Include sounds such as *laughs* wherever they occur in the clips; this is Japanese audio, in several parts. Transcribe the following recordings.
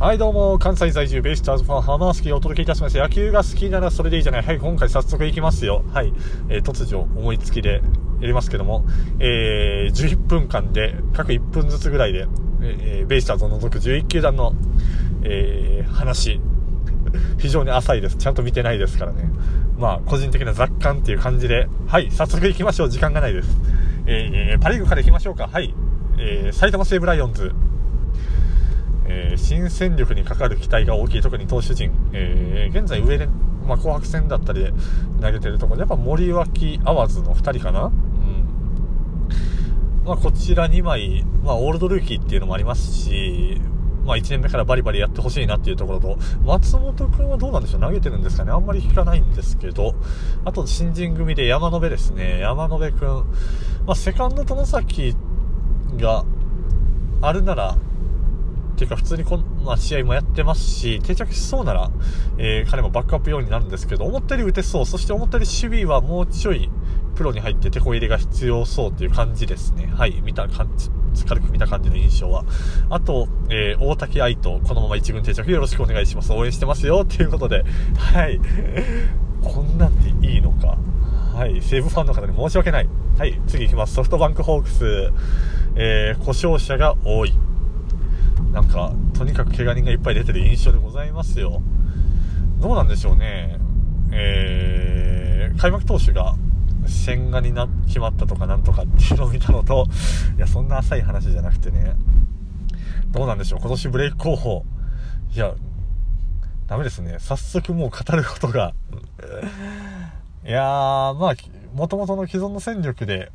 はいどうも、関西在住ベイスターズファン、浜スキーをお届けいたしました。野球が好きならそれでいいじゃない。はい、今回早速行きますよ。はい、えー、突如思いつきでやりますけども、えー、11分間で、各1分ずつぐらいで、えー、ベイスターズを除く11球団の、えー、話、非常に浅いです。ちゃんと見てないですからね。まあ、個人的な雑感っていう感じで、はい、早速行きましょう。時間がないです。えー、パリーグから行きましょうか。はい、えー、埼玉西武ライオンズ。えー、新戦力にかかる期待が大きい、特に投手陣、えー、現在上で、まあ、紅白戦だったりで投げてるところ。で、やっぱ森脇アワーズの2人かな、うん。まあ、こちら2枚、まあ、オールドルーキーっていうのもありますし、まあ、1年目からバリバリやってほしいなっていうところと、松本君はどうなんでしょう？投げてるんですかね？あんまり聞かないんですけど、あと新人組で山野辺ですね。山野辺君、まあ、セカンド外崎があるなら、ていうか普通にこん、ま、試合もやってますし、定着しそうなら、えー、彼もバックアップようになるんですけど、思ったより打てそう、そして思ったより守備はもうちょいプロに入って手こ入れが必要そうっていう感じですね。はい、見た感じ、軽く見た感じの印象は。あと、えー、大竹愛とこのまま一軍定着よろしくお願いします。応援してますよっていうことで、はい。*laughs* こんなんでいいのか。はい、西武ファンの方に申し訳ない。はい、次行きます。ソフトバンクホークス、えー、故障者が多い。なんか、とにかく怪我人がいっぱい出てる印象でございますよ。どうなんでしょうね。えー、開幕投手が千賀にな、決まったとかなんとかっていうのを見たのと、*laughs* いや、そんな浅い話じゃなくてね、どうなんでしょう。今年ブレイク候補。いや、ダメですね。早速もう語ることがいやー、まあ、元々の既存の戦力で、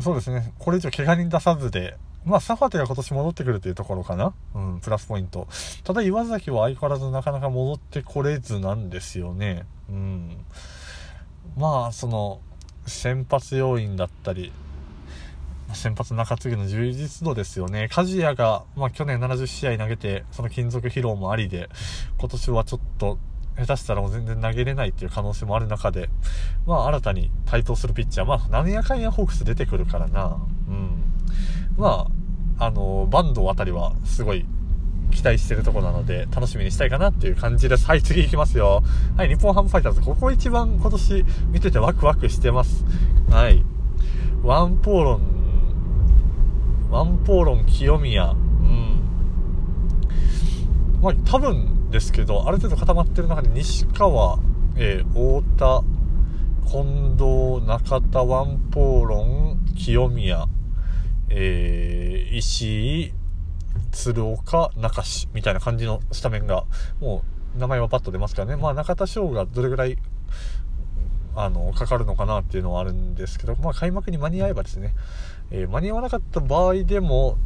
そうですね、これ以上怪我人出さずで、まあ、サファテが今年戻ってくるというところかな。うん、プラスポイント。ただ、岩崎は相変わらずなかなか戻ってこれずなんですよね。うん。まあ、その、先発要員だったり、先発中継ぎの充実度ですよね。梶谷が、まあ去年70試合投げて、その金属疲労もありで、今年はちょっと、下手したらもう全然投げれないっていう可能性もある中で、まあ新たに台頭するピッチャー、まあ何やかんやホークス出てくるからな。うん。まあ、あの、バンドあたりはすごい期待してるとこなので、楽しみにしたいかなっていう感じです。はい、次行きますよ。はい、日本ハムファイターズ、ここ一番今年見ててワクワクしてます。はい。ワンポーロン、ワンポーロン清宮、うん。まあ、多分ですけど、ある程度固まってる中で西川、えー、太田、近藤、中田、ワンポーロン、清宮、えー、石井、鶴岡、中志みたいな感じのスタメンが、もう名前はパッと出ますからね。まあ中田翔がどれぐらい、あの、かかるのかなっていうのはあるんですけど、まあ開幕に間に合えばですね、えー、間に合わなかった場合でも、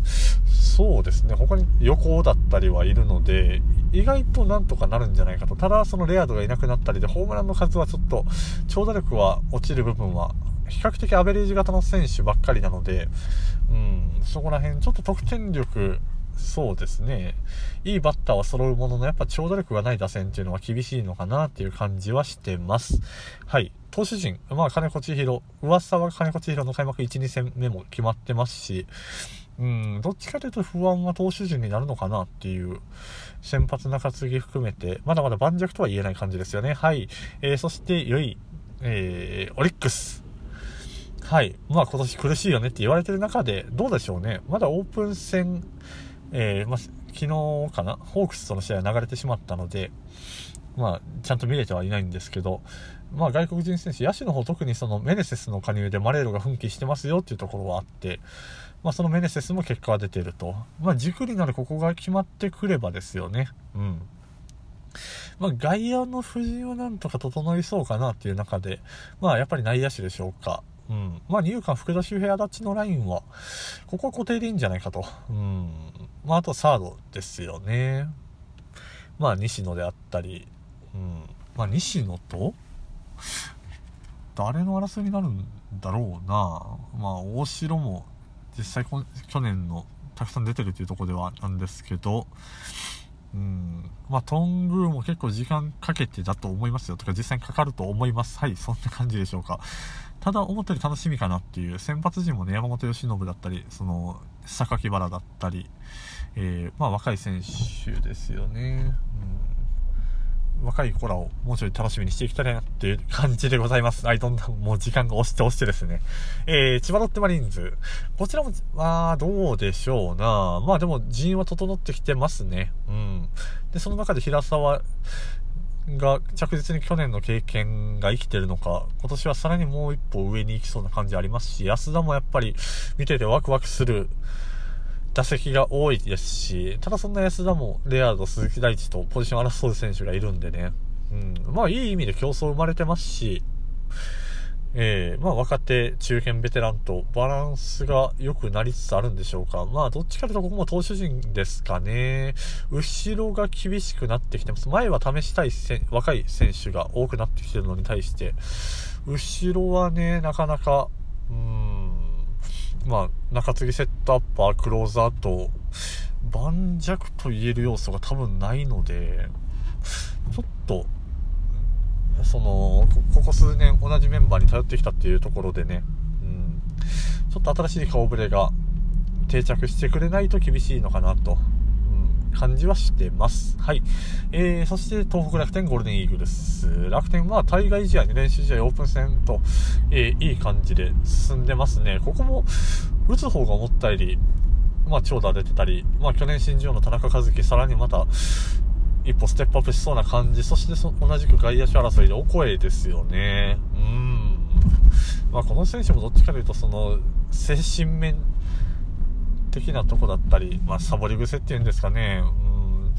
そうですね、他に横だったりはいるので、意外となんとかなるんじゃないかと。ただ、そのレアードがいなくなったりで、ホームランの数はちょっと、長打力は落ちる部分は比較的アベレージ型の選手ばっかりなので、うん、そこら辺、ちょっと得点力、そうですね。いいバッターは揃うものの、やっぱ長打力がない打線っていうのは厳しいのかなっていう感じはしてます。はい。投手陣、まあ、金子千尋、噂は金子千尋の開幕1、2戦目も決まってますし、うん、どっちかというと不安は投手陣になるのかなっていう、先発中継ぎ含めて、まだまだ盤石とは言えない感じですよね。はい。えー、そして、良い、えー、オリックス。はい。まあ今年苦しいよねって言われてる中で、どうでしょうね。まだオープン戦、えー、まあ、昨日かな、ホークスとの試合流れてしまったので、まあ、ちゃんと見れてはいないんですけど、まあ、外国人選手、野手の方特にそのメネセスの加入でマレーロが奮起してますよっていうところはあって、まあ、そのメネセスも結果が出てると。まあ、軸になるここが決まってくればですよね。うん。まあ、外野の布陣はなんとか整いそうかなっていう中で、まあ、やっぱり内野手でしょうか。うん。まあ、二遊間、福田周平、足立のラインは、ここは固定でいいんじゃないかと。うん。まあ、あとサードですよね。まあ、西野であったり、うん。まあ、西野と、誰の争いになるんだろうな。まあ、大城も、実際去年のたくさん出てるというとこではなんですけど、うん。まあ、トングーも結構時間かけてだと思いますよ。とか実際にかかると思います。はい、そんな感じでしょうか。ただ、思ったより楽しみかなっていう、先発陣もね、山本由伸だったり、その、榊原だったり、えー、まあ、若い選手ですよね。うん。若い子らをもうちょい楽しみにしていきたいなっていう感じでございます。はい、どんどんもう時間が押して押してですね。えー、千葉ロッテマリーンズ。こちらも、まあ、どうでしょうな。まあでも人員は整ってきてますね。うん。で、その中で平沢が着実に去年の経験が生きてるのか、今年はさらにもう一歩上に行きそうな感じありますし、安田もやっぱり見ててワクワクする打席が多いですし、ただそんな安田もレアード、鈴木大地とポジション争う選手がいるんでね、うん、まあいい意味で競争生まれてますし、えー、まあ若手、中堅、ベテランとバランスが良くなりつつあるんでしょうか。まあどっちかというとここも投手陣ですかね。後ろが厳しくなってきてます。前は試したい若い選手が多くなってきてるのに対して、後ろはね、なかなか、うん、まあ中継ぎセットアッパー、クローザーと、盤石と言える要素が多分ないので、ちょっと、そのここ数年同じメンバーに頼ってきたっていうところでね、うん、ちょっと新しい顔ぶれが定着してくれないと厳しいのかなと、感じはしてます。はい。えー、そして東北楽天ゴールデンイーグルス。楽天は対外試合に練習試合オープン戦と、えー、いい感じで進んでますね。ここも打つ方が思ったより、まあ、長打出てたり、まあ、去年新人王の田中和樹、さらにまた、一歩ステップアップしそうな感じ、そしてそ同じく外野手争いでお声ですよね。うん。まあ、この選手もどっちかというと、その、精神面的なとこだったり、まあ、サボり癖っていうんですかね。うん。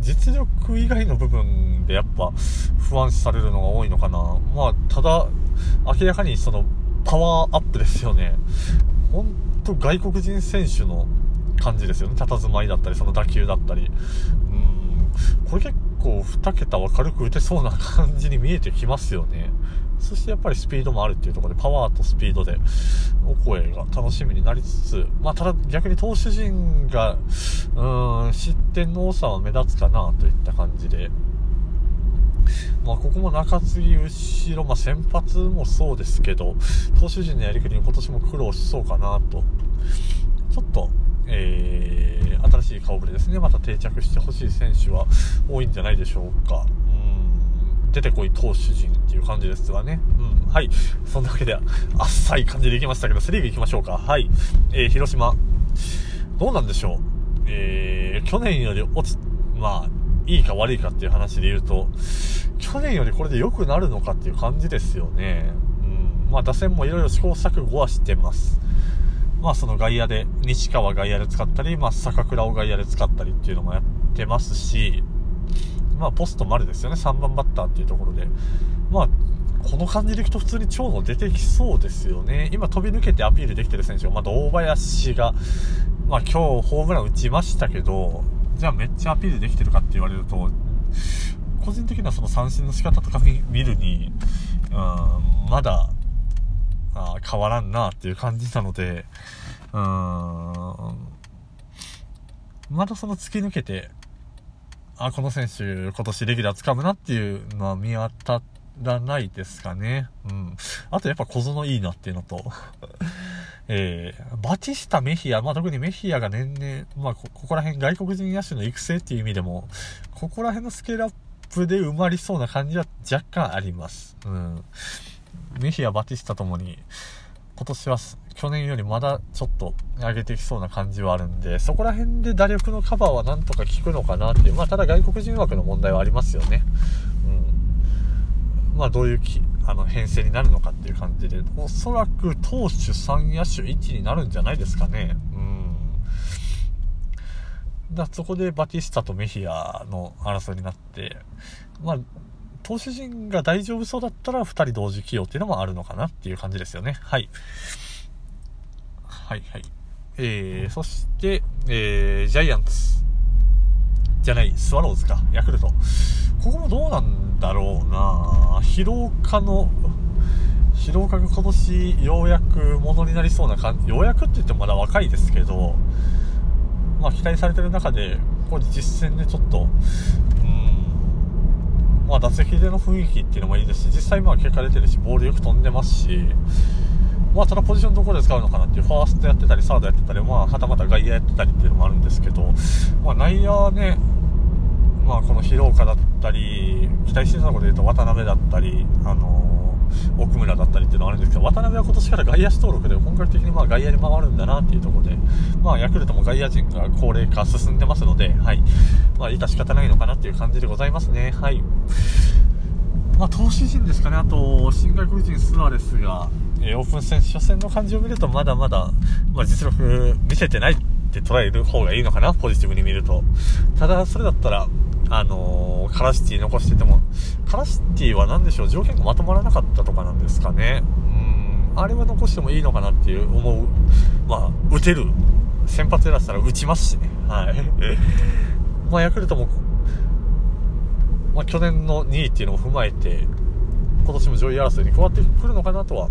実力以外の部分でやっぱ不安視されるのが多いのかな。まあ、ただ、明らかにその、パワーアップですよね。ほんと外国人選手の感じですよね。佇まいだったり、その打球だったり。うんこれ結構2桁は軽く打てそうな感じに見えてきますよね。そしてやっぱりスピードもあるっていうところで、パワーとスピードで、お声が楽しみになりつつ、まあ、ただ逆に投手陣が、うーん、失点の多さは目立つかなといった感じで、まあ、ここも中継ぎ、後ろ、まあ、先発もそうですけど、投手陣のやりくりに今年も苦労しそうかなと、ちょっと、えー、新しい顔ぶれですね、また定着してほしい選手は多いんじゃないでしょうか。うん。出てこい投手陣っていう感じですがね。うん。はい。そんなわけで、あっさい感じでいきましたけど、セリーグ行きましょうか。はい。えー、広島。どうなんでしょう。えー、去年より落ち、まあ、いいか悪いかっていう話で言うと、去年よりこれで良くなるのかっていう感じですよね。うん。まあ、打線もいろいろ試行錯誤はしてます。まあその外野で、西川外野で使ったり、まあ坂倉を外野で使ったりっていうのもやってますし、まあポスト丸ですよね、3番バッターっていうところで。まあ、この感じでいくと普通に長野出てきそうですよね。今飛び抜けてアピールできてる選手が、また大林が、まあ今日ホームラン打ちましたけど、じゃあめっちゃアピールできてるかって言われると、個人的にはその三振の仕方とか見るに、うん、まだあ変わらんなっていう感じなので、うーん、まだその突き抜けて、あ、この選手今年レギュラー掴むなっていうのは見当たらないですかね。うん。あとやっぱ小園いいなっていうのと、*laughs* えー、バティスタ、メヒア、まあ、特にメヒアが年々、まあこ、ここら辺外国人野手の育成っていう意味でも、ここら辺のスケールアップで埋まりそうな感じは若干あります。うん。メヒア、バティスタともに、今年は去年よりまだちょっと上げてきそうな感じはあるんで、そこら辺で打力のカバーはなんとか効くのかなっていう、まあただ外国人枠の問題はありますよね。うん。まあどういうきあの編成になるのかっていう感じで、おそらく投手3野手1になるんじゃないですかね。うん。だそこでバティスタとメヒアの争いになって、まあ投手陣が大丈夫そうだったら2人同時起用っていうのもあるのかなっていう感じですよね。はい。はいはい。えー、そして、えー、ジャイアンツ。じゃない、スワローズか、ヤクルト。ここもどうなんだろうな疲労家の、疲労家が今年ようやくものになりそうな感じ、ようやくって言ってもまだ若いですけど、まあ期待されてる中で、ここで実戦でちょっと、うん、まあ打席での雰囲気っていうのもいいですし、実際まあ結果出てるし、ボールよく飛んでますし、まあ、ただポジションどこで使うのかなっていう、ファーストやってたり、サードやってたり、まあ、はたまた外野やってたりっていうのもあるんですけど、まあ、内野はね、まあ、この広岡だったり、期待してたところで言うと渡辺だったり、あのー、奥村だったりっていうのがあるんですけど、渡辺は今年から外野手登録で本格的にまあ外野に回るんだなっていうところで、まあ、ヤクルトも外野陣が高齢化進んでますので、はい。まあ、致し方ないのかなっていう感じでございますね。はい。まあ、投手陣ですかね、あと、新外国人スアレスが、えー、オープン戦初戦の感じを見るとまだまだ、まあ、実力見せてないって捉える方がいいのかな、ポジティブに見ると。ただ、それだったら、あのー、カラシティ残してても、カラシティは何でしょう、条件がまとまらなかったとかなんですかね。うん、あれは残してもいいのかなっていう思う。まあ、打てる。先発やらせたら打ちますしね。はい。*laughs* まあ、ヤクルトも、まあ、去年の2位っていうのを踏まえて、今年も上位争いに加わってくるのかなとは、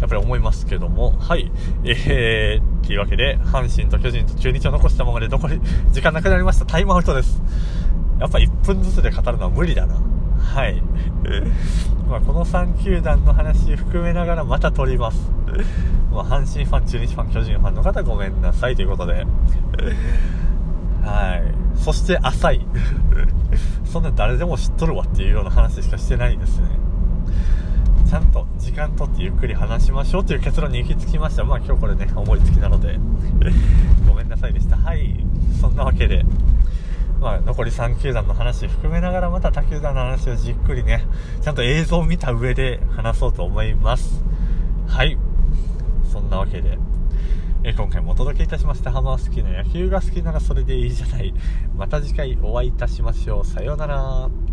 やっぱり思いますけども、はい。えー、というわけで、阪神と巨人と中日を残したままで残り、時間なくなりました。タイムアウトです。やっぱ1分ずつで語るのは無理だな。はい。*laughs* まあこの3球団の話含めながらまた撮ります。まあ阪神ファン、中日ファン、巨人ファンの方ごめんなさいということで。はい。そして浅い。*laughs* そんな誰でも知っとるわっていうような話しかしてないですね。ちゃんと時間とってゆっくり話しましょうという結論に行き着きました。まあ今日これね、思いつきなので *laughs* ごめんなさいでした。はい。そんなわけで、まあ残り3球団の話含めながらまた他球団の話をじっくりね、ちゃんと映像を見た上で話そうと思います。はい。そんなわけで、え今回もお届けいたしました。浜好きな野球が好きならそれでいいじゃない。また次回お会いいたしましょう。さようなら。